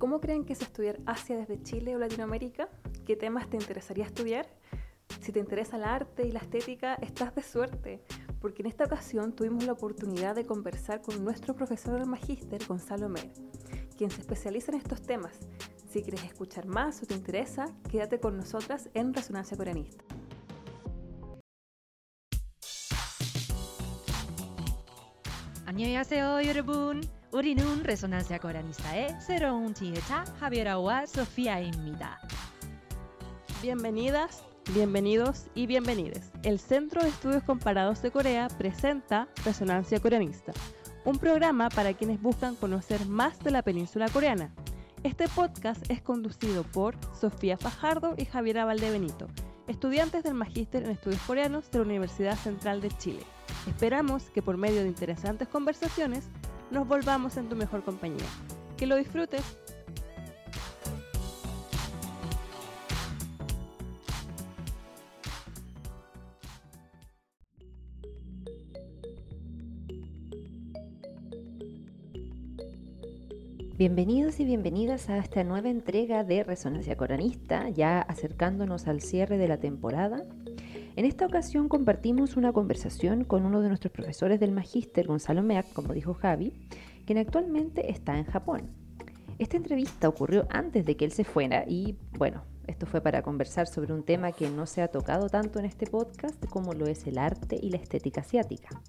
¿Cómo creen que es estudiar Asia desde Chile o Latinoamérica? ¿Qué temas te interesaría estudiar? Si te interesa el arte y la estética, estás de suerte, porque en esta ocasión tuvimos la oportunidad de conversar con nuestro profesor del magíster, Gonzalo Mer, quien se especializa en estos temas. Si quieres escuchar más o te interesa, quédate con nosotras en Resonancia Coreanista. 안녕하세요 여러분. Urinun Resonancia Coranistae, 01 Tieta, Javier Oa, Sofía Inmita. Bienvenidas, bienvenidos y bienvenides. El Centro de Estudios Comparados de Corea presenta Resonancia Coreanista, un programa para quienes buscan conocer más de la península coreana. Este podcast es conducido por Sofía Fajardo y Javiera Valdebenito, estudiantes del Magíster en Estudios Coreanos de la Universidad Central de Chile. Esperamos que por medio de interesantes conversaciones nos volvamos en tu mejor compañía. Que lo disfrutes. Bienvenidos y bienvenidas a esta nueva entrega de Resonancia Coranista, ya acercándonos al cierre de la temporada. En esta ocasión compartimos una conversación con uno de nuestros profesores del magíster, Gonzalo Meac, como dijo Javi, quien actualmente está en Japón. Esta entrevista ocurrió antes de que él se fuera y, bueno, esto fue para conversar sobre un tema que no se ha tocado tanto en este podcast como lo es el arte y la estética asiática.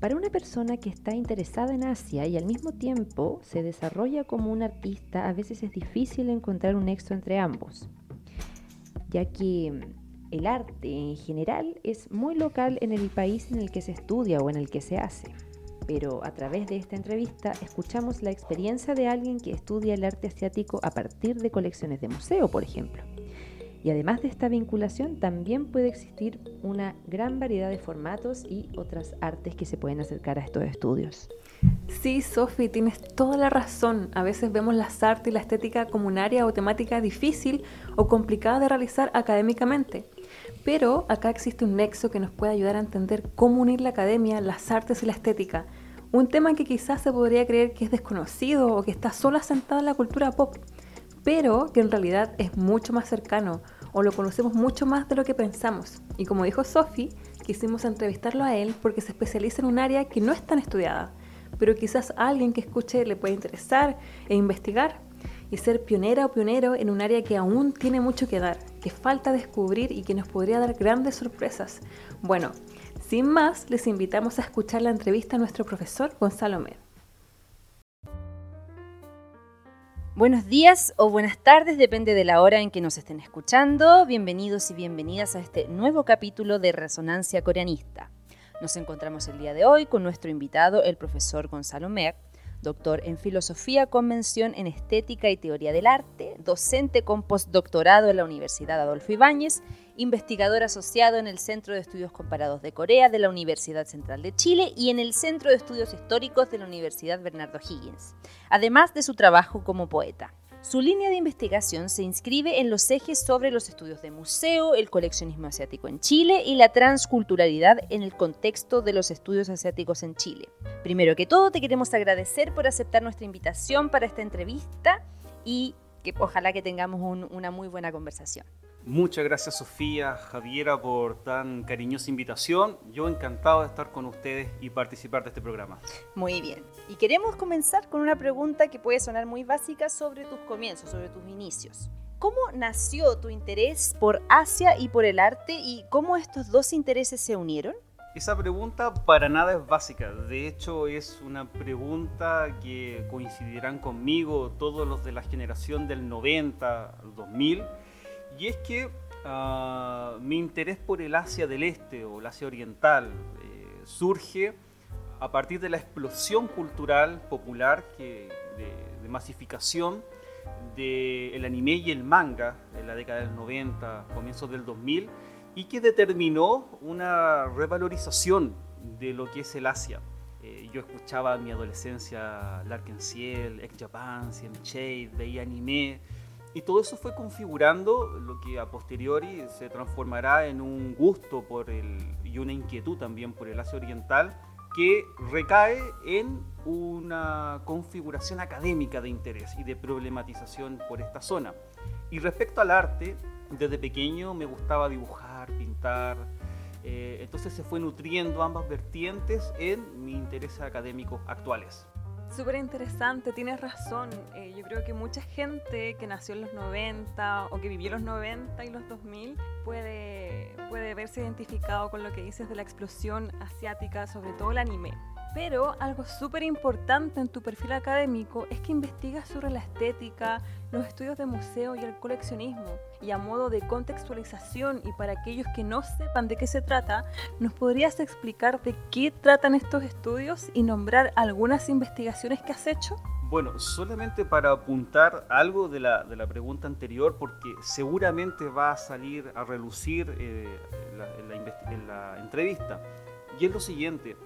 Para una persona que está interesada en Asia y al mismo tiempo se desarrolla como un artista, a veces es difícil encontrar un nexo entre ambos, ya que el arte en general es muy local en el país en el que se estudia o en el que se hace. Pero a través de esta entrevista escuchamos la experiencia de alguien que estudia el arte asiático a partir de colecciones de museo, por ejemplo. Y además de esta vinculación, también puede existir una gran variedad de formatos y otras artes que se pueden acercar a estos estudios. Sí, Sofi, tienes toda la razón. A veces vemos las artes y la estética como un área o temática difícil o complicada de realizar académicamente. Pero acá existe un nexo que nos puede ayudar a entender cómo unir la academia, las artes y la estética. Un tema que quizás se podría creer que es desconocido o que está solo asentado en la cultura pop, pero que en realidad es mucho más cercano o lo conocemos mucho más de lo que pensamos. Y como dijo Sophie, quisimos entrevistarlo a él porque se especializa en un área que no es tan estudiada, pero quizás a alguien que escuche le puede interesar e investigar y ser pionera o pionero en un área que aún tiene mucho que dar, que falta descubrir y que nos podría dar grandes sorpresas. Bueno, sin más, les invitamos a escuchar la entrevista a nuestro profesor Gonzalo Mer. Buenos días o buenas tardes, depende de la hora en que nos estén escuchando. Bienvenidos y bienvenidas a este nuevo capítulo de Resonancia Coreanista. Nos encontramos el día de hoy con nuestro invitado, el profesor Gonzalo Mer, doctor en filosofía con mención en estética y teoría del arte, docente con postdoctorado en la Universidad Adolfo Ibáñez, investigador asociado en el Centro de Estudios Comparados de Corea de la Universidad Central de Chile y en el Centro de Estudios Históricos de la Universidad Bernardo Higgins, además de su trabajo como poeta. Su línea de investigación se inscribe en los ejes sobre los estudios de museo, el coleccionismo asiático en Chile y la transculturalidad en el contexto de los estudios asiáticos en Chile. Primero que todo, te queremos agradecer por aceptar nuestra invitación para esta entrevista y que ojalá que tengamos una muy buena conversación. Muchas gracias Sofía, Javiera por tan cariñosa invitación. Yo encantado de estar con ustedes y participar de este programa. Muy bien. Y queremos comenzar con una pregunta que puede sonar muy básica sobre tus comienzos, sobre tus inicios. ¿Cómo nació tu interés por Asia y por el arte y cómo estos dos intereses se unieron? Esa pregunta para nada es básica. De hecho, es una pregunta que coincidirán conmigo todos los de la generación del 90 al 2000 y es que uh, mi interés por el Asia del Este o el Asia Oriental eh, surge a partir de la explosión cultural popular que, de, de masificación del anime y el manga en la década del 90, comienzos del 2000, y que determinó una revalorización de lo que es el Asia. Eh, yo escuchaba en mi adolescencia Larkin Ciel, Ex Japan, Cien Shade, veía anime, y todo eso fue configurando lo que a posteriori se transformará en un gusto por el, y una inquietud también por el Asia Oriental que recae en una configuración académica de interés y de problematización por esta zona. Y respecto al arte, desde pequeño me gustaba dibujar, pintar, eh, entonces se fue nutriendo ambas vertientes en mis intereses académicos actuales. Súper interesante, tienes razón. Eh, yo creo que mucha gente que nació en los 90 o que vivió los 90 y los 2000 puede, puede verse identificado con lo que dices de la explosión asiática, sobre todo el anime. Pero algo súper importante en tu perfil académico es que investigas sobre la estética, los estudios de museo y el coleccionismo. Y a modo de contextualización y para aquellos que no sepan de qué se trata, ¿nos podrías explicar de qué tratan estos estudios y nombrar algunas investigaciones que has hecho? Bueno, solamente para apuntar algo de la, de la pregunta anterior, porque seguramente va a salir a relucir eh, en la entrevista. Y es lo siguiente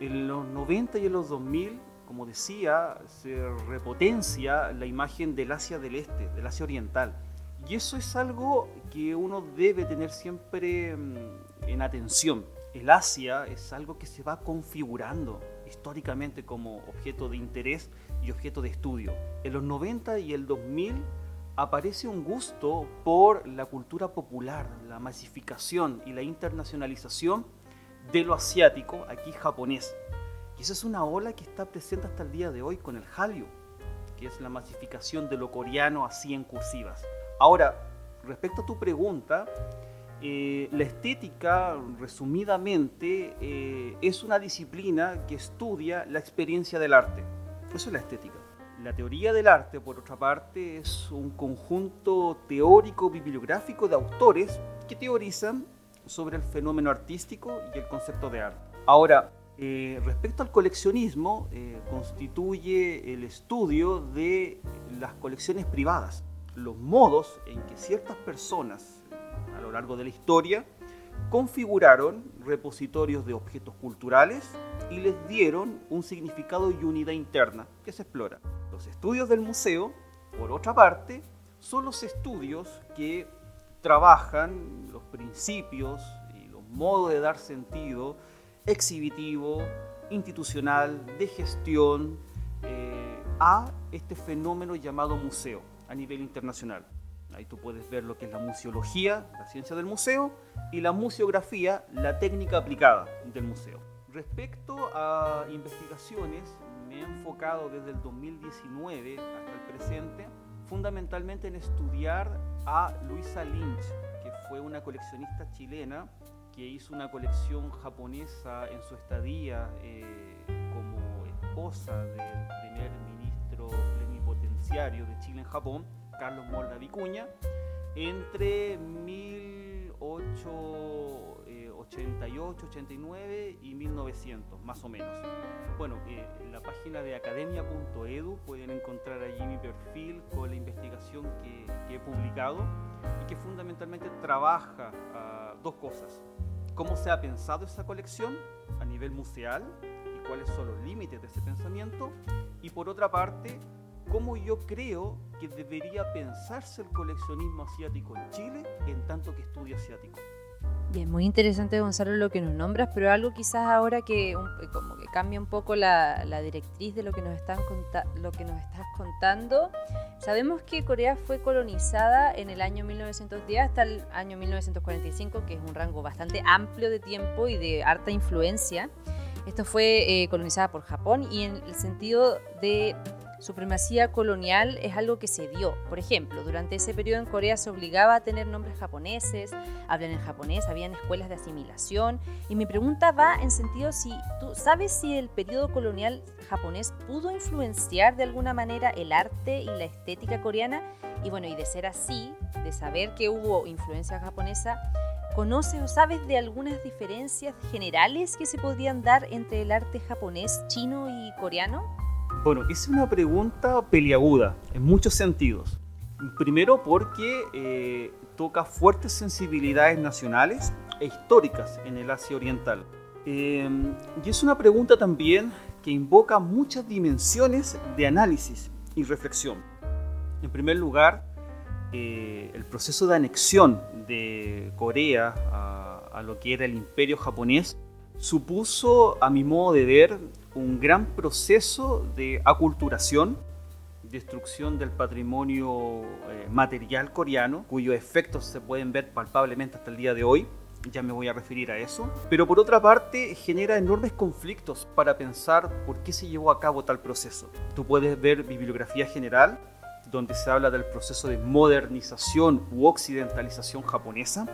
en los 90 y en los 2000, como decía, se repotencia la imagen del Asia del Este, del Asia Oriental. Y eso es algo que uno debe tener siempre mm, en atención. El Asia es algo que se va configurando históricamente como objeto de interés y objeto de estudio. En los 90 y el 2000 aparece un gusto por la cultura popular, la masificación y la internacionalización de lo asiático, aquí japonés. Y esa es una ola que está presente hasta el día de hoy con el Hallyu, que es la masificación de lo coreano así en cursivas. Ahora, respecto a tu pregunta, eh, la estética, resumidamente, eh, es una disciplina que estudia la experiencia del arte. Eso es la estética. La teoría del arte, por otra parte, es un conjunto teórico bibliográfico de autores que teorizan sobre el fenómeno artístico y el concepto de arte. Ahora, eh, respecto al coleccionismo, eh, constituye el estudio de las colecciones privadas, los modos en que ciertas personas a lo largo de la historia configuraron repositorios de objetos culturales y les dieron un significado y unidad interna que se explora. Los estudios del museo, por otra parte, son los estudios que trabajan los principios y los modos de dar sentido exhibitivo, institucional, de gestión eh, a este fenómeno llamado museo a nivel internacional. Ahí tú puedes ver lo que es la museología, la ciencia del museo, y la museografía, la técnica aplicada del museo. Respecto a investigaciones, me he enfocado desde el 2019 hasta el presente fundamentalmente en estudiar a Luisa Lynch, que fue una coleccionista chilena que hizo una colección japonesa en su estadía eh, como esposa del primer ministro plenipotenciario de Chile en Japón, Carlos Molda Vicuña, entre 1800 88, 89 y 1900, más o menos. Bueno, eh, en la página de academia.edu pueden encontrar allí mi perfil con la investigación que, he publicado y que fundamentalmente trabaja ah, dos cosas. Cómo se ha pensado esa colección a nivel museal y cuáles son los límites de ese pensamiento. Y por otra parte, cómo yo creo que debería pensarse el coleccionismo asiático en Chile en tanto que estudio asiático. Bien, muy interesante Gonzalo lo que nos nombras, pero algo quizás ahora que como que cambia un poco la, directriz de lo que, nos están lo que nos estás contando. Sabemos que Corea fue colonizada en el año 1910 hasta el año 1945, que es un rango bastante amplio de tiempo y de harta influencia. Esto fue eh, colonizada por Japón y en el sentido de supremacía colonial es algo que se dio. Por ejemplo, durante ese periodo en Corea se obligaba a tener nombres japoneses, hablan en japonés, habían escuelas de asimilación. Y mi pregunta va en sentido si tú sabes si el periodo colonial japonés pudo influenciar de alguna manera el arte y la estética coreana. Y bueno, y de ser así, de saber que hubo influencia japonesa, ¿conoces o sabes de algunas diferencias generales que se podrían dar entre el arte japonés, chino y coreano? Bueno, es una pregunta peliaguda en muchos sentidos. Primero porque eh, toca fuertes sensibilidades nacionales e históricas en el Asia Oriental. Em, y es una pregunta también que invoca muchas dimensiones de análisis y reflexión. En primer lugar, eh, el proceso de anexión de Corea a, a, lo que era el imperio japonés supuso, a mi modo de ver, un gran proceso de aculturación, destrucción del patrimonio eh, material coreano, cuyos efectos se pueden ver palpablemente hasta el día de hoy. Ya me voy a referir a eso. Pero por otra parte, genera enormes conflictos para pensar por qué se llevó a cabo tal proceso. Tú puedes ver bibliografía general, donde se habla del proceso de modernización u occidentalización japonesa.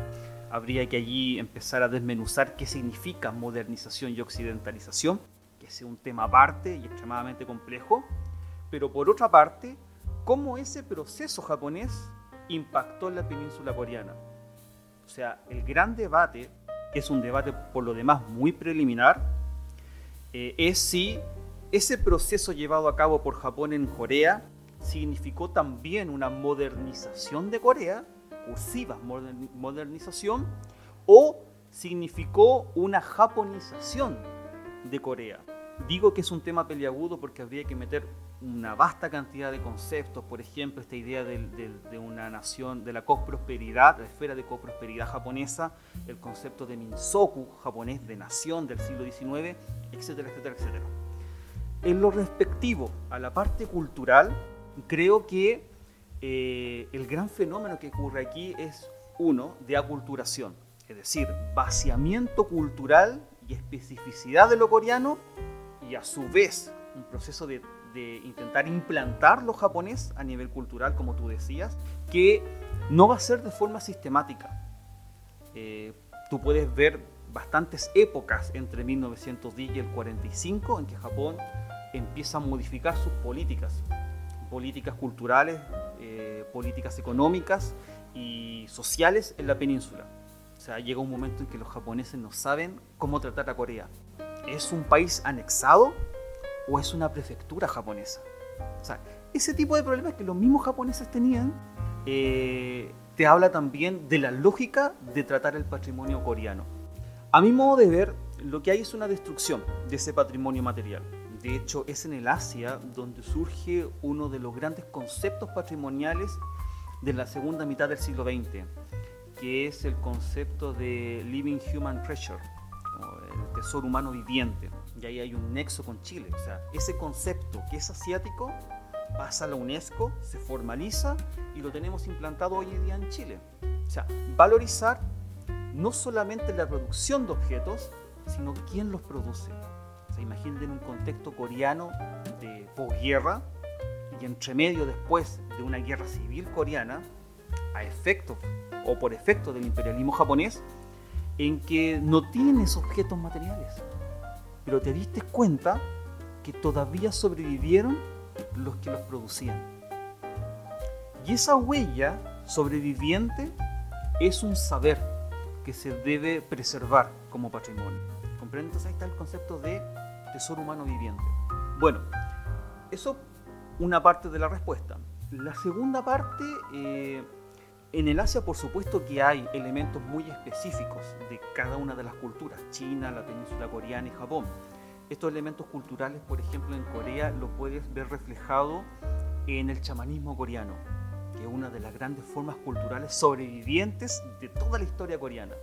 Habría que allí empezar a desmenuzar qué significa modernización y occidentalización, es un tema aparte y extremadamente complejo. Pero por otra parte, cómo ese proceso japonés impactó en la península coreana. O sea, el gran debate, que es un debate por lo demás muy preliminar, eh, es si ese proceso llevado a cabo por Japón en Corea significó también una modernización de Corea, cursiva modernización, o significó una japonización de Corea. Digo que es un tema peliagudo porque habría que meter una vasta cantidad de conceptos, por ejemplo, esta idea de, una nación, de la coprosperidad, la esfera de coprosperidad japonesa, el concepto de Minsoku japonés de nación del siglo XIX, etcétera, etcétera, etcétera. En lo respectivo a la parte cultural, creo que eh, el gran fenómeno que ocurre aquí es uno de aculturación, es decir, vaciamiento cultural y especificidad de lo coreano y a su vez un proceso de, intentar implantar lo japonés a nivel cultural, como tú decías, que no va a ser de forma sistemática. Eh, tú puedes ver bastantes épocas entre 1910 y el 45 en que Japón empieza a modificar sus políticas políticas culturales, eh, políticas económicas y sociales en la península. O sea, llega un momento en que los japoneses no saben cómo tratar a Corea. ¿Es un país anexado o es una prefectura japonesa? O sea, ese tipo de problemas que los mismos japoneses tenían, eh, te habla también de la lógica de tratar el patrimonio coreano. A mi modo de ver, lo que hay es una destrucción de ese patrimonio material. De hecho, es en el Asia donde surge uno de los grandes conceptos patrimoniales de la segunda mitad del siglo XX, que es el concepto de Living Human Treasure, tesoro humano viviente. Y ahí hay un nexo con Chile. O sea, ese concepto que es asiático pasa a la UNESCO, se formaliza y lo tenemos implantado hoy en día en Chile. O sea, valorizar no solamente la producción de objetos, sino quién los produce. Se imaginen un contexto coreano de posguerra y entre medio después de una guerra civil coreana, a efecto o por efecto del imperialismo japonés, en que no tienen esos objetos materiales. Pero te diste cuenta que todavía sobrevivieron los que los producían. Y esa huella sobreviviente es un saber que se debe preservar como patrimonio. ¿Comprendes? Entonces ahí está el concepto de tesoro humano viviente. Bueno, eso una parte de la respuesta. La segunda parte, eh, en el Asia por supuesto que hay elementos muy específicos de cada una de las culturas, China, la península coreana y Japón. Estos elementos culturales, por ejemplo, en Corea lo puedes ver reflejado en el chamanismo coreano, que es una de las grandes formas culturales sobrevivientes de toda la historia coreana,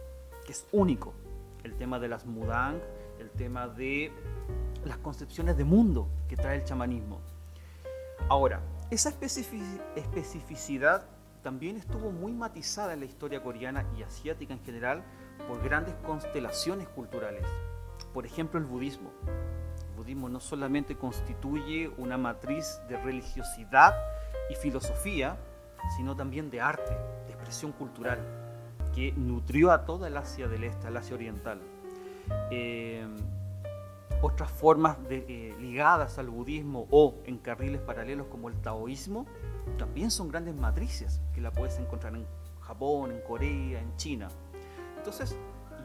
que es único. El tema de las mudang, el tema de las concepciones de mundo que trae el chamanismo. Ahora, esa especificidad también estuvo muy matizada en la historia coreana y asiática en general por grandes constelaciones culturales. Por ejemplo, el budismo. El budismo no solamente constituye una matriz de religiosidad y filosofía, sino también de arte, de expresión cultural, que nutrió a toda el Asia del Este, al Asia Oriental. Eh, otras formas eh, ligadas al budismo o en carriles paralelos como el taoísmo, también son grandes matrices que la puedes encontrar en Japón, en Corea, en China. Entonces,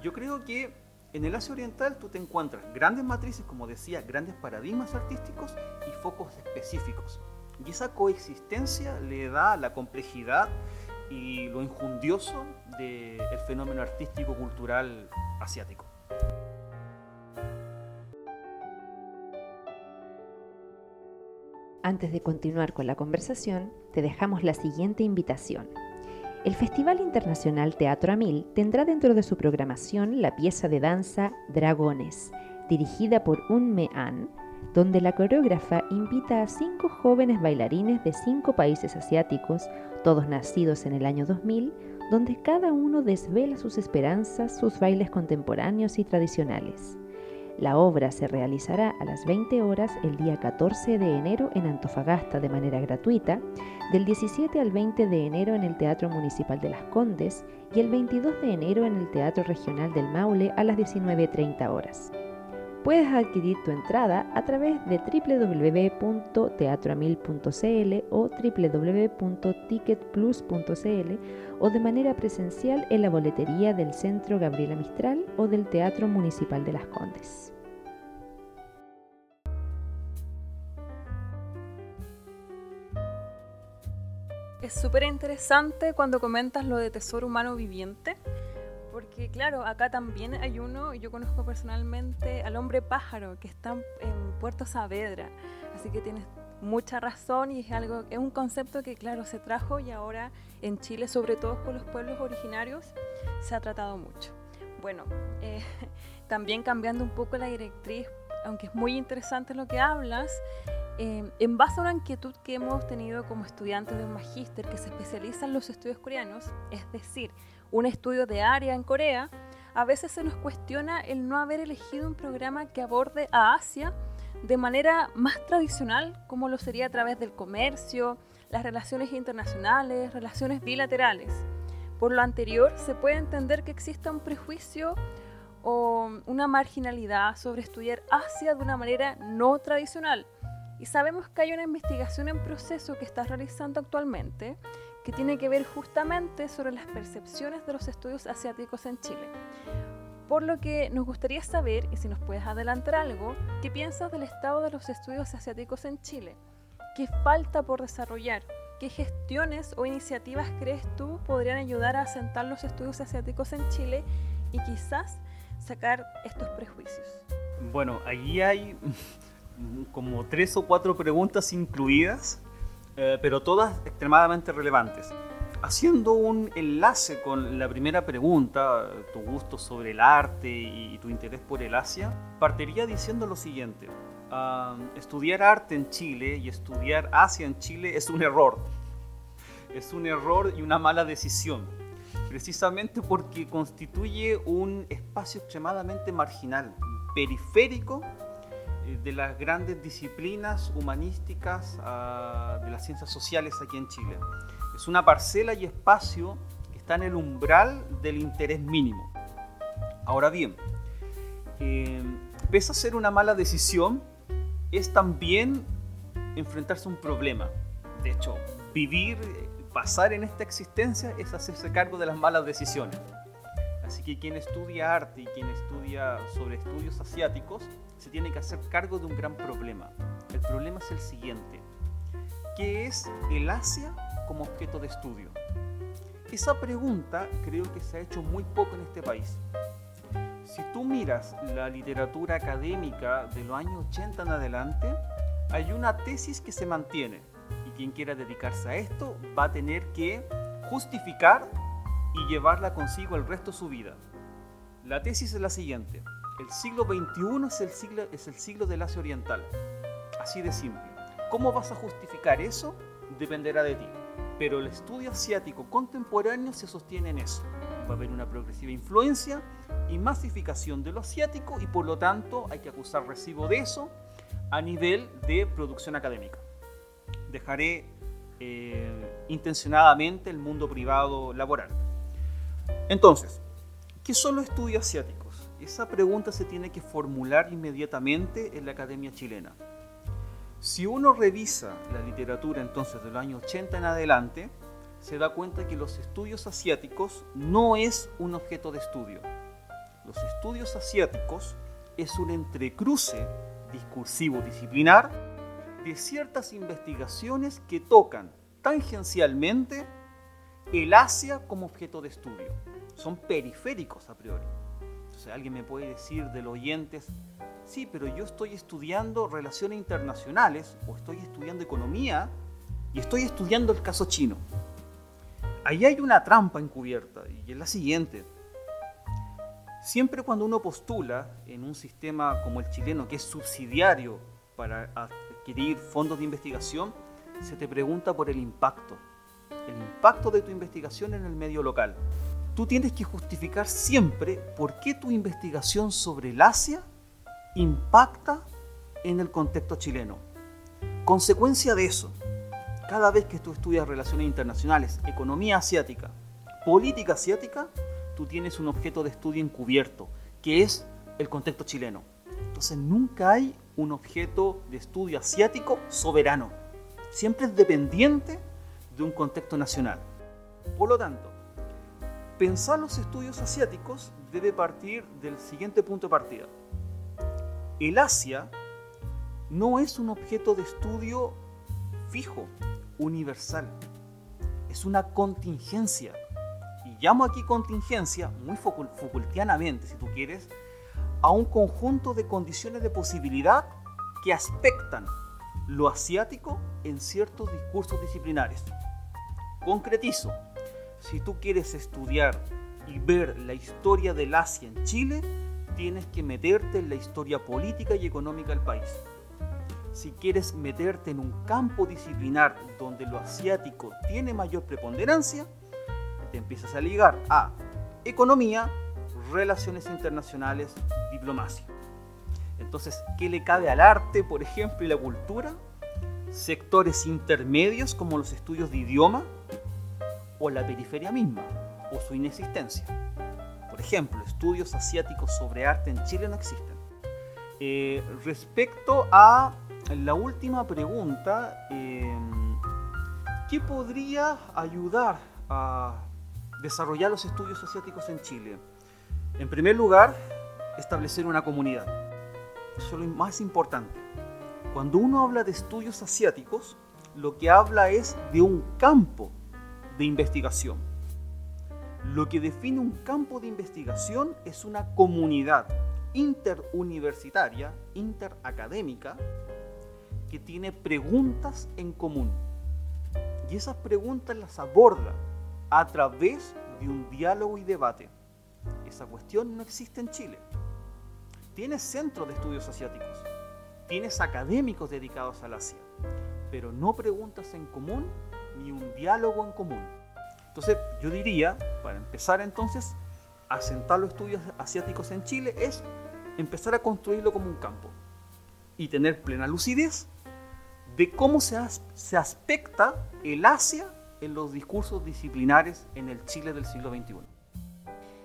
yo creo que en el Asia Oriental tú te encuentras grandes matrices, como decía, grandes paradigmas artísticos y focos específicos. Y esa coexistencia le da la complejidad y lo injundioso del fenómeno artístico cultural asiático. Antes de continuar con la conversación, te dejamos la siguiente invitación. El Festival Internacional Teatro Amil tendrá dentro de su programación la pieza de danza Dragones, dirigida por Un Mean, donde la coreógrafa invita a cinco jóvenes bailarines de cinco países asiáticos, todos nacidos en el año 2000, donde cada uno desvela sus esperanzas, sus bailes contemporáneos y tradicionales. La obra se realizará a las 20 horas el día 14 de enero en Antofagasta de manera gratuita, del 17 al 20 de enero en el Teatro Municipal de Las Condes y el 22 de enero en el Teatro Regional del Maule a las 19.30 horas. Puedes adquirir tu entrada a través de www.teatroamil.cl o www.ticketplus.cl o de manera presencial en la boletería del Centro Gabriela Mistral o del Teatro Municipal de Las Condes. Es súper interesante cuando comentas lo de tesoro humano viviente, porque claro, acá también hay uno, yo conozco personalmente al hombre pájaro que está en Puerto Saavedra, así que tienes mucha razón y es algo, es un concepto que claro se trajo y ahora en Chile, sobre todo con los pueblos originarios, se ha tratado mucho. Bueno, eh, también cambiando un poco la directriz, aunque es muy interesante lo que hablas, eh, en base a una inquietud que hemos tenido como estudiantes de un magíster que se especializa en los estudios coreanos, es decir, un estudio de área en Corea, a veces se nos cuestiona el no haber elegido un programa que aborde a Asia de manera más tradicional, como lo sería a través del comercio, las relaciones internacionales, relaciones bilaterales. Por lo anterior, se puede entender que exista un prejuicio o una marginalidad sobre estudiar Asia de una manera no tradicional. Y sabemos que hay una investigación en proceso que estás realizando actualmente que tiene que ver justamente sobre las percepciones de los estudios asiáticos en Chile. Por lo que nos gustaría saber, y si nos puedes adelantar algo, ¿qué piensas del estado de los estudios asiáticos en Chile? ¿Qué falta por desarrollar? ¿Qué gestiones o iniciativas crees tú podrían ayudar a asentar los estudios asiáticos en Chile y quizás sacar estos prejuicios? Bueno, allí hay como tres o cuatro preguntas incluidas, eh, pero todas extremadamente relevantes. Haciendo un enlace con la primera pregunta, tu gusto sobre el arte y tu interés por el Asia, partiría diciendo lo siguiente. estudiar arte en Chile y estudiar Asia en Chile es un error. Es un error y una mala decisión, precisamente porque constituye un espacio extremadamente marginal, periférico de las grandes disciplinas humanísticas ah, de las ciencias sociales aquí en Chile. Es una parcela y espacio que está en el umbral del interés mínimo. Ahora bien, eh, pese a ser una mala decisión, es también enfrentarse a un problema. De hecho, vivir, pasar en esta existencia es hacerse cargo de las malas decisiones. Así que quien estudia arte y quien estudia sobre estudios asiáticos se tiene que hacer cargo de un gran problema. El problema es el siguiente. ¿Qué es el Asia como objeto de estudio? Esa pregunta creo que se ha hecho muy poco en este país. Si tú miras la literatura académica de los años 80 en adelante, hay una tesis que se mantiene y quien quiera dedicarse a esto va a tener que justificar y llevarla consigo el resto de su vida. La tesis es la siguiente. El siglo XXI es el siglo, es el siglo del Asia Oriental. Así de simple. ¿Cómo vas a justificar eso? Dependerá de ti. Pero el estudio asiático contemporáneo se sostiene en eso. Va a haber una progresiva influencia y masificación de lo asiático y por lo tanto hay que acusar recibo de eso a nivel de producción académica. Dejaré eh, intencionadamente el mundo privado laboral. Entonces, ¿qué son los estudios asiáticos? Esa pregunta se tiene que formular inmediatamente en la Academia Chilena. Si uno revisa la literatura entonces del año 80 en adelante, se da cuenta que los estudios asiáticos no es un objeto de estudio. Los estudios asiáticos es un entrecruce discursivo disciplinar de ciertas investigaciones que tocan tangencialmente el Asia como objeto de estudio. Son periféricos a priori. Entonces alguien me puede decir de los oyentes, sí, pero yo estoy estudiando relaciones internacionales o estoy estudiando economía y estoy estudiando el caso chino. ahí hay una trampa encubierta y es la siguiente. Siempre cuando uno postula en un sistema como el chileno, que es subsidiario para adquirir fondos de investigación, se te pregunta por el impacto, el impacto de tu investigación en el medio local. Tú tienes que justificar siempre por qué tu investigación sobre el Asia impacta en el contexto chileno. Consecuencia de eso, cada vez que tú estudias relaciones internacionales, economía asiática, política asiática, tú tienes un objeto de estudio encubierto, que es el contexto chileno. Entonces nunca hay un objeto de estudio asiático soberano. Siempre es dependiente de un contexto nacional. Por lo tanto, pensar los estudios asiáticos debe partir del siguiente punto de partida. El Asia no es un objeto de estudio fijo, universal. Es una contingencia llamo aquí contingencia, muy Foucaultianamente, si tú quieres, a un conjunto de condiciones de posibilidad que aspectan lo asiático en ciertos discursos disciplinares. Concretizo, si tú quieres estudiar y ver la historia del Asia en Chile, tienes que meterte en la historia política y económica del país. Si quieres meterte en un campo disciplinar donde lo asiático tiene mayor preponderancia, empiezas a ligar a economía, relaciones internacionales, diplomacia. Entonces, ¿qué le cabe al arte, por ejemplo, y la cultura? Sectores intermedios como los estudios de idioma o la periferia misma o su inexistencia. Por ejemplo, estudios asiáticos sobre arte en Chile no existen. Eh, respecto a la última pregunta, eh, ¿qué podría ayudar a desarrollar los estudios asiáticos en Chile? En primer lugar, establecer una comunidad. Eso es lo más importante. Cuando uno habla de estudios asiáticos, lo que habla es de un campo de investigación. Lo que define un campo de investigación es una comunidad interuniversitaria, interacadémica, que tiene preguntas en común. Y esas preguntas las aborda a través de un diálogo y debate. Esa cuestión no existe en Chile. Tienes centros de estudios asiáticos, tienes académicos dedicados al Asia, pero no preguntas en común ni un diálogo en común. Entonces yo diría, para empezar entonces, asentar los estudios asiáticos en Chile es empezar a construirlo como un campo y tener plena lucidez de cómo se, se aspecta el Asia en los discursos disciplinares en el Chile del siglo XXI.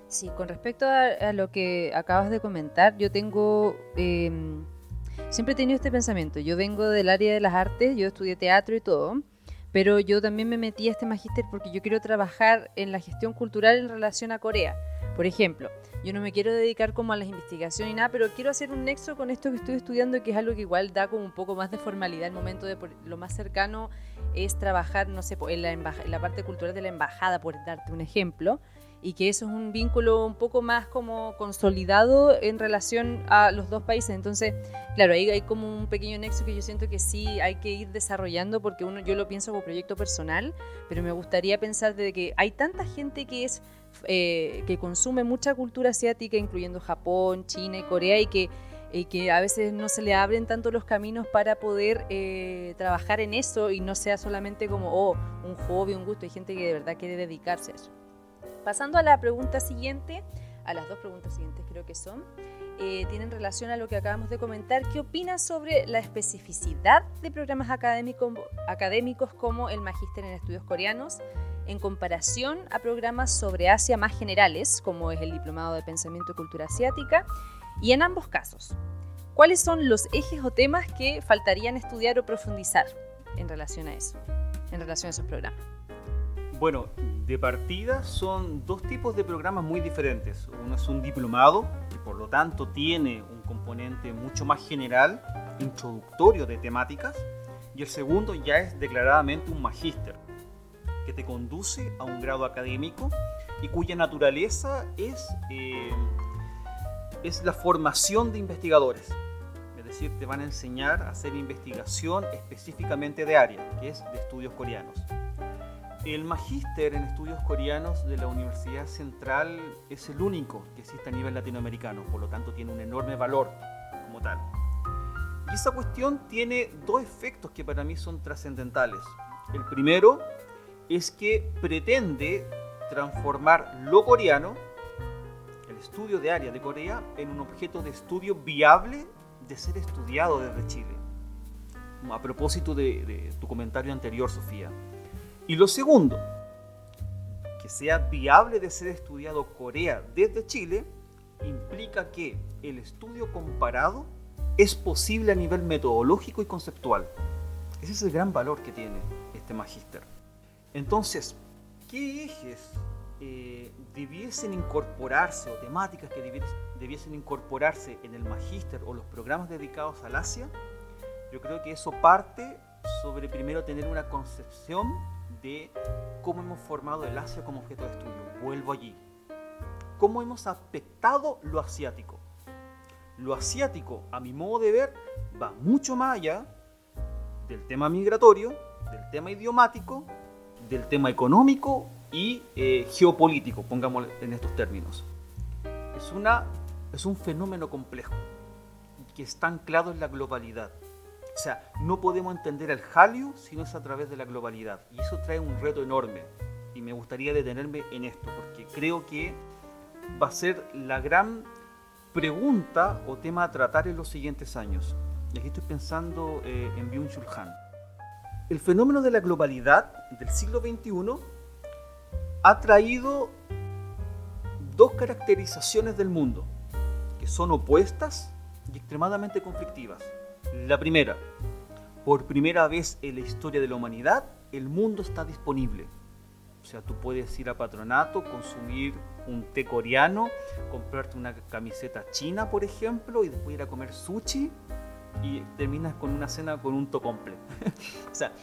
Sí, con respecto a, lo que acabas de comentar, yo tengo, em, siempre he tenido este pensamiento, yo vengo del área de las artes, yo estudié teatro y todo, pero yo también me metí a este magíster porque yo quiero trabajar en la gestión cultural en relación a Corea. Por ejemplo, yo no me quiero dedicar como a las investigaciones y nada, pero quiero hacer un nexo con esto que estoy estudiando, que es algo que igual da como un poco más de formalidad el momento de lo más cercano es trabajar, no sé, en la, en la parte cultural de la embajada, por darte un ejemplo, y que eso es un vínculo un poco más como consolidado en relación a los dos países. Entonces, claro, ahí hay como un pequeño nexo que yo siento que sí hay que ir desarrollando porque uno yo lo pienso como proyecto personal, pero me gustaría pensar de que hay tanta gente que es eh, que consume mucha cultura asiática, incluyendo Japón, China y Corea, y que y que a veces no se le abren tanto los caminos para poder eh, trabajar en eso y no sea solamente como oh, un hobby, un gusto. Hay gente que de verdad quiere dedicarse a eso. Pasando a la pregunta siguiente, a las dos preguntas siguientes creo que son, eh, tienen relación a lo que acabamos de comentar. ¿Qué opinas sobre la especificidad de programas académicos, como el Magíster en Estudios Coreanos en comparación a programas sobre Asia más generales, como es el Diplomado de Pensamiento y Cultura Asiática? Y en ambos casos, ¿cuáles son los ejes o temas que faltarían estudiar o profundizar en relación a eso, en relación a esos programas? Bueno, de partida son dos tipos de programas muy diferentes. Uno es un diplomado, que por lo tanto tiene un componente mucho más general, introductorio de temáticas, y el segundo ya es declaradamente un magíster, que te conduce a un grado académico y cuya naturaleza es eh, es la formación de investigadores. Es decir, te van a enseñar a hacer investigación específicamente de área, que es de estudios coreanos. El magíster en estudios coreanos de la Universidad Central es el único que existe a nivel latinoamericano, por lo tanto tiene un enorme valor como tal. Y esa cuestión tiene dos efectos que para mí son trascendentales. El primero es que pretende transformar lo coreano, el estudio de área de Corea, en un objeto de estudio viable de ser estudiado desde Chile. A propósito de, de tu comentario anterior, Sofía. Y lo segundo, que sea viable de ser estudiado Corea desde Chile, implica que el estudio comparado es posible a nivel metodológico y conceptual. Ese es el gran valor que tiene este magíster. Entonces, ¿qué ejes eh, debiesen incorporarse o temáticas que debiesen incorporarse en el magíster o los programas dedicados al Asia? Yo creo que eso parte sobre primero tener una concepción de cómo hemos formado el Asia como objeto de estudio. Vuelvo allí. Cómo hemos aspectado lo asiático. Lo asiático, a mi modo de ver, va mucho más allá del tema migratorio, del tema idiomático, del tema económico y eh, geopolítico, pongamos en estos términos. Es, una, es un fenómeno complejo que está anclado en la globalidad. O sea, no podemos entender el Halio si no es a través de la globalidad. Y eso trae un reto enorme. Y me gustaría detenerme en esto, porque creo que va a ser la gran pregunta o tema a tratar en los siguientes años. Y aquí estoy pensando eh, en Byung-Chul. El fenómeno de la globalidad del siglo XXI ha traído dos caracterizaciones del mundo que son opuestas y extremadamente conflictivas. La primera, por primera vez en la historia de la humanidad, el mundo está disponible. O sea, tú puedes ir a patronato, consumir un té coreano, comprarte una camiseta china, por ejemplo, y después ir a comer sushi y terminas con una cena con un tocomple. o sea,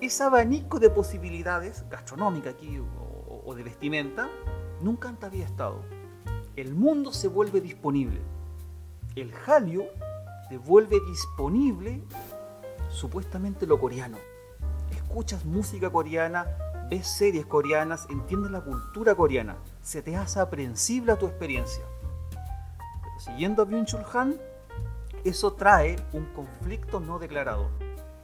ese abanico de posibilidades gastronómicas aquí o, o de vestimenta nunca antes había estado. El mundo se vuelve disponible. El Hallyu te vuelve disponible supuestamente lo coreano. Escuchas música coreana, ves series coreanas, entiendes la cultura coreana, se te hace aprensible a tu experiencia. Pero siguiendo a Byung-Chul Han, eso trae un conflicto no declarado.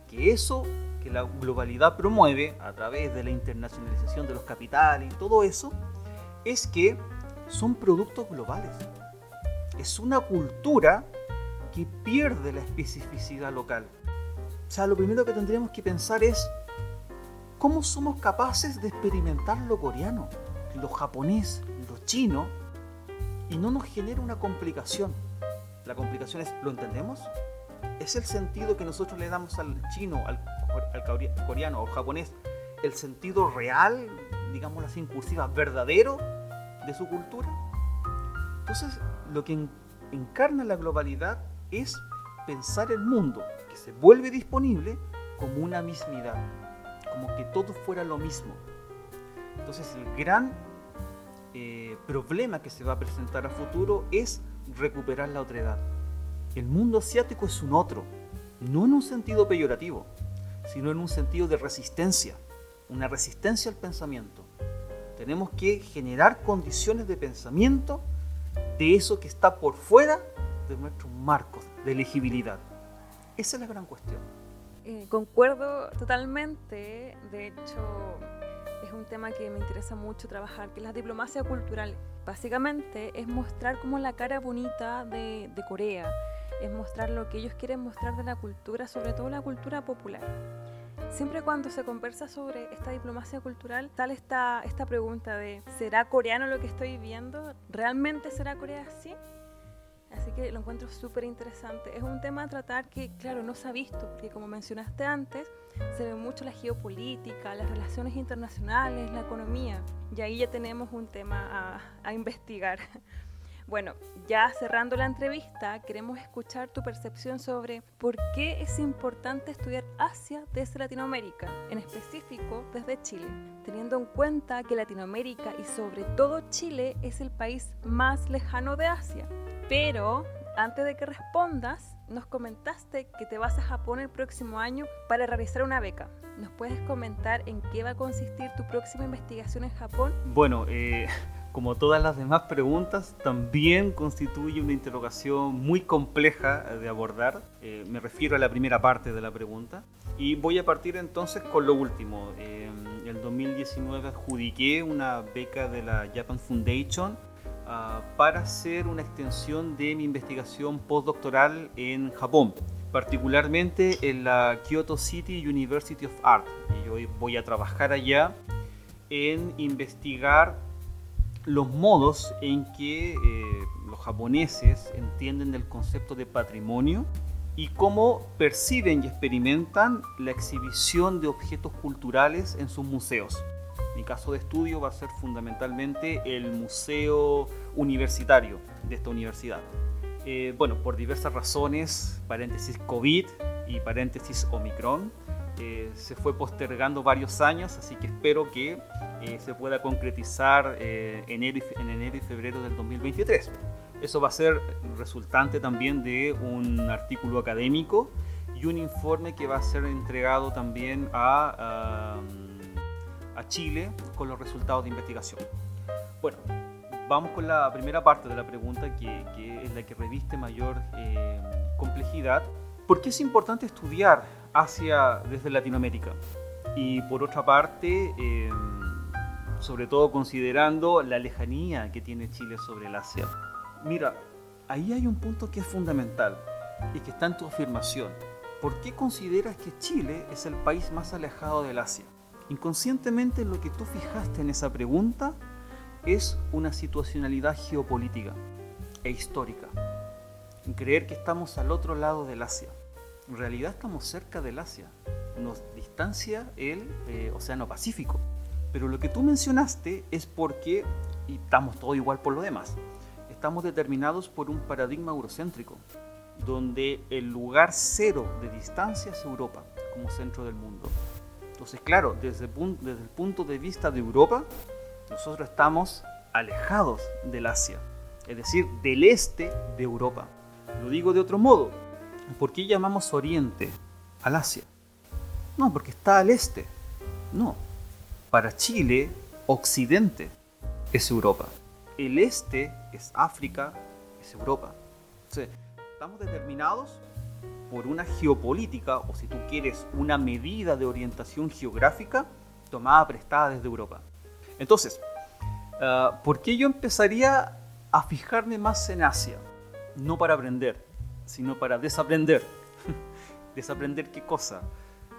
Que eso que la globalidad promueve a través de la internacionalización de los capitales y todo eso, es que son productos globales. Es una cultura que pierde la especificidad local. O sea, lo primero que tendríamos que pensar es cómo somos capaces de experimentar lo coreano, lo japonés, lo chino, y no nos genera una complicación. La complicación es, ¿lo entendemos? ¿Es el sentido que nosotros le damos al chino, al, coreano o japonés, el sentido real, digamos así, incursiva, verdadero de su cultura? Entonces, lo que encarna la globalidad es pensar el mundo que se vuelve disponible como una mismidad, como que todo fuera lo mismo. Entonces el gran eh, problema que se va a presentar a futuro es recuperar la otredad. El mundo asiático es un otro, no en un sentido peyorativo, sino en un sentido de resistencia, una resistencia al pensamiento. Tenemos que generar condiciones de pensamiento de eso que está por fuera de nuestros marcos de elegibilidad. Esa es la gran cuestión. Eh, concuerdo totalmente. De hecho, es un tema que me interesa mucho trabajar, que es la diplomacia cultural. Básicamente es mostrar como la cara bonita de, de Corea, es mostrar lo que ellos quieren mostrar de la cultura, sobre todo la cultura popular. Siempre cuando se conversa sobre esta diplomacia cultural, sale esta, esta pregunta de, ¿será coreano lo que estoy viendo? ¿Realmente será Corea así? Así que lo encuentro súper interesante. Es un tema a tratar que, claro, no se ha visto, porque como mencionaste antes, se ve mucho la geopolítica, las relaciones internacionales, la economía. Y ahí ya tenemos un tema a, a investigar. Bueno, ya cerrando la entrevista, queremos escuchar tu percepción sobre por qué es importante estudiar Asia desde Latinoamérica, en específico desde Chile, teniendo en cuenta que Latinoamérica y sobre todo Chile es el país más lejano de Asia. Pero antes de que respondas, nos comentaste que te vas a Japón el próximo año para realizar una beca. ¿Nos puedes comentar en qué va a consistir tu próxima investigación en Japón? Bueno, eh, como todas las demás preguntas, también constituye una interrogación muy compleja de abordar. Eh, me refiero a la primera parte de la pregunta. Y voy a partir entonces con lo último. Eh, en el 2019 adjudiqué una beca de la Japan Foundation Ah, para hacer una extensión de mi investigación postdoctoral en Japón, particularmente en la Kyoto City University of Art. Y hoy voy a trabajar allá en investigar los modos en que eh, los japoneses entienden el concepto de patrimonio y cómo perciben y experimentan la exhibición de objetos culturales en sus museos. Mi caso de estudio va a ser fundamentalmente el museo universitario de esta universidad. Eh, bueno, por diversas razones, paréntesis COVID y paréntesis Omicron, eh, se fue postergando varios años, así que espero que eh, se pueda concretizar en enero y febrero del 2023. Eso va a ser resultante también de un artículo académico y un informe que va a ser entregado también a Chile con los resultados de investigación. Bueno, vamos con la primera parte de la pregunta que, es la que reviste mayor eh, complejidad. ¿Por qué es importante estudiar Asia desde Latinoamérica? Y por otra parte, eh, sobre todo considerando la lejanía que tiene Chile sobre el Asia. Mira, ahí hay un punto que es fundamental y que está en tu afirmación. ¿Por qué consideras que Chile es el país más alejado del Asia? Inconscientemente lo que tú fijaste en esa pregunta es una situacionalidad geopolítica e histórica. Creer que estamos al otro lado del Asia. En realidad estamos cerca del Asia. Nos distancia el eh, Océano Pacífico. Pero lo que tú mencionaste es porque, y estamos todo igual por lo demás, estamos determinados por un paradigma eurocéntrico, donde el lugar cero de distancia es Europa como centro del mundo. Entonces, claro, desde, el punto de vista de Europa, nosotros estamos alejados del Asia, es decir, del este de Europa. Lo digo de otro modo, ¿por qué llamamos Oriente al Asia? No, porque está al este. No, para Chile, Occidente es Europa. El este es África, es Europa. Entonces, estamos determinados por una geopolítica, o si tú quieres, una medida de orientación geográfica tomada prestada desde Europa. Entonces, ah, ¿por qué yo empezaría a fijarme más en Asia? No para aprender, sino para desaprender. ¿Desaprender qué cosa?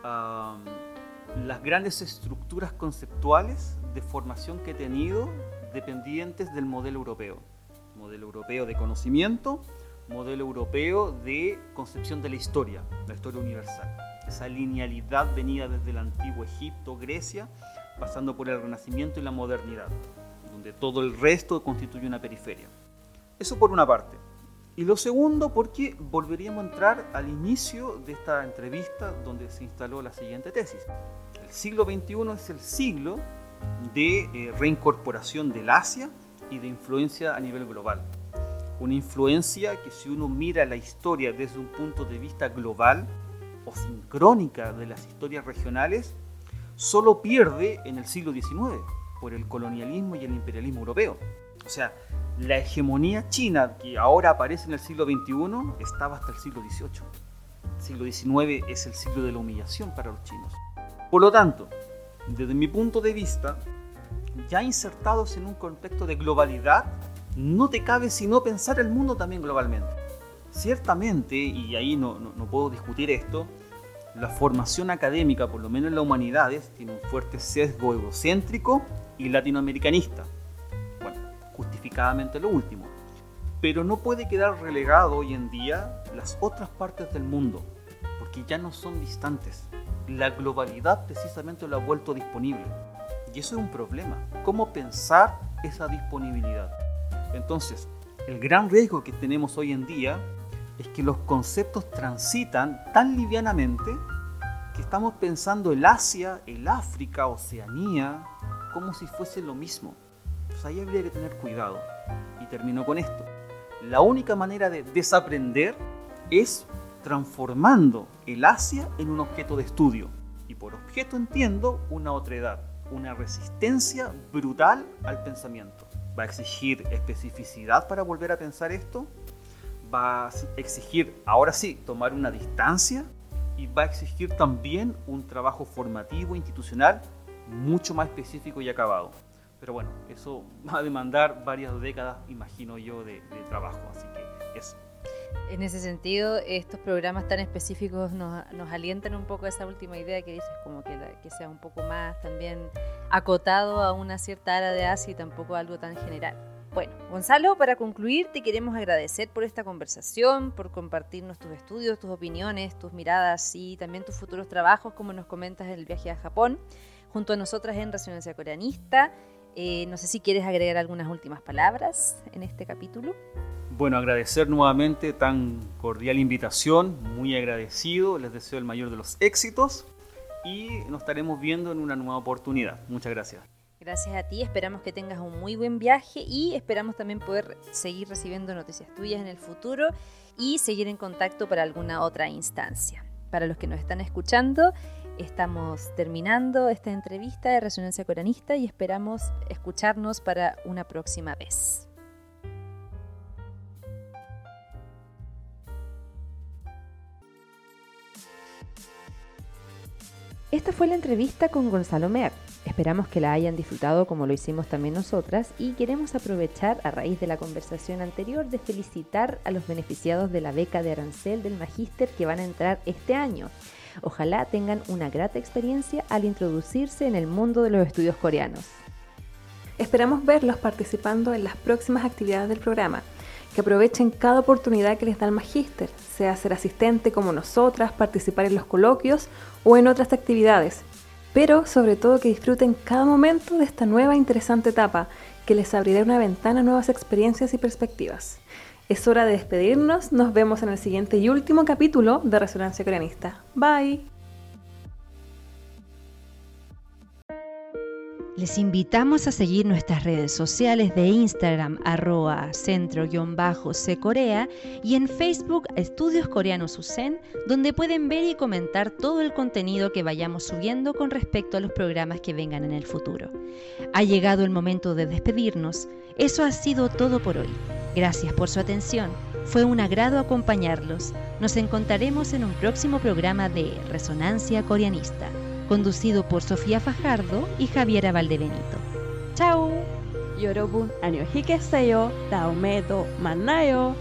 Las grandes estructuras conceptuales de formación que he tenido dependientes del modelo europeo. Modelo europeo de conocimiento, modelo europeo de concepción de la historia, la historia universal. Esa linealidad venía desde el antiguo Egipto, Grecia, pasando por el Renacimiento y la modernidad, donde todo el resto constituye una periferia. Eso por una parte. Y lo segundo, porque volveríamos a entrar al inicio de esta entrevista donde se instaló la siguiente tesis. El siglo XXI es el siglo de eh, reincorporación del Asia y de influencia a nivel global una influencia que si uno mira la historia desde un punto de vista global o sincrónica de las historias regionales, solo pierde en el siglo XIX por el colonialismo y el imperialismo europeo. O sea, la hegemonía china que ahora aparece en el siglo XXI estaba hasta el siglo XVIII. El siglo XIX es el siglo de la humillación para los chinos. Por lo tanto, desde mi punto de vista, ya insertados en un contexto de globalidad, no te cabe sino pensar el mundo también globalmente. Ciertamente, y ahí no, puedo discutir esto, la formación académica, por lo menos en las humanidades, tiene un fuerte sesgo egocéntrico y latinoamericanista. Bueno, justificadamente lo último. Pero no puede quedar relegado hoy en día las otras partes del mundo, porque ya no son distantes. La globalidad precisamente lo ha vuelto disponible. Y eso es un problema. ¿Cómo pensar esa disponibilidad? Entonces, el gran riesgo que tenemos hoy en día es que los conceptos transitan tan livianamente que estamos pensando el Asia, el África, Oceanía, como si fuese lo mismo. Entonces ahí habría que tener cuidado. Y termino con esto. La única manera de desaprender es transformando el Asia en un objeto de estudio. Y por objeto entiendo una otra edad, una resistencia brutal al pensamiento. ¿Va a exigir especificidad para volver a pensar esto? ¿Va a exigir, ahora sí, tomar una distancia? Y va a exigir también un trabajo formativo, institucional, mucho más específico y acabado. Pero bueno, eso va a demandar varias décadas, imagino yo, de, de trabajo. Así que eso. En ese sentido, estos programas tan específicos nos, nos, alientan un poco a esa última idea que dices, como que, que sea un poco más también acotado a una cierta área de Asia y tampoco algo tan general. Bueno, Gonzalo, para concluir, te queremos agradecer por esta conversación, por compartirnos tus estudios, tus opiniones, tus miradas y también tus futuros trabajos, como nos comentas en el viaje a Japón, junto a nosotras en Resonancia Coreanista. Eh, no sé si quieres agregar algunas últimas palabras en este capítulo. Bueno, agradecer nuevamente tan cordial invitación, muy agradecido, les deseo el mayor de los éxitos y nos estaremos viendo en una nueva oportunidad. Muchas gracias. Gracias a ti, esperamos que tengas un muy buen viaje y esperamos también poder seguir recibiendo noticias tuyas en el futuro y seguir en contacto para alguna otra instancia. Para los que nos están escuchando, estamos terminando esta entrevista de Resonancia Coranista y esperamos escucharnos para una próxima vez. Esta fue la entrevista con Gonzalo Mer. Esperamos que la hayan disfrutado como lo hicimos también nosotras y queremos aprovechar a raíz de la conversación anterior de felicitar a los beneficiados de la beca de arancel del magíster que van a entrar este año. Ojalá tengan una grata experiencia al introducirse en el mundo de los estudios coreanos. Esperamos verlos participando en las próximas actividades del programa que aprovechen cada oportunidad que les da el magíster, sea ser asistente como nosotras, participar en los coloquios o en otras actividades, pero sobre todo que disfruten cada momento de esta nueva interesante etapa que les abrirá una ventana a nuevas experiencias y perspectivas. Es hora de despedirnos, nos vemos en el siguiente y último capítulo de Resonancia Coreanista. Bye. Les invitamos a seguir nuestras redes sociales de Instagram arroba centro-corea y en Facebook Estudios Coreanos USEN, donde pueden ver y comentar todo el contenido que vayamos subiendo con respecto a los programas que vengan en el futuro. Ha llegado el momento de despedirnos. Eso ha sido todo por hoy. Gracias por su atención. Fue un agrado acompañarlos. Nos encontraremos en un próximo programa de Resonancia Coreanista conducido por Sofía Fajardo y Javiera Valdebenito. ¡Chao! Yorobun Aniohike Seyo, Taumedo Manayo.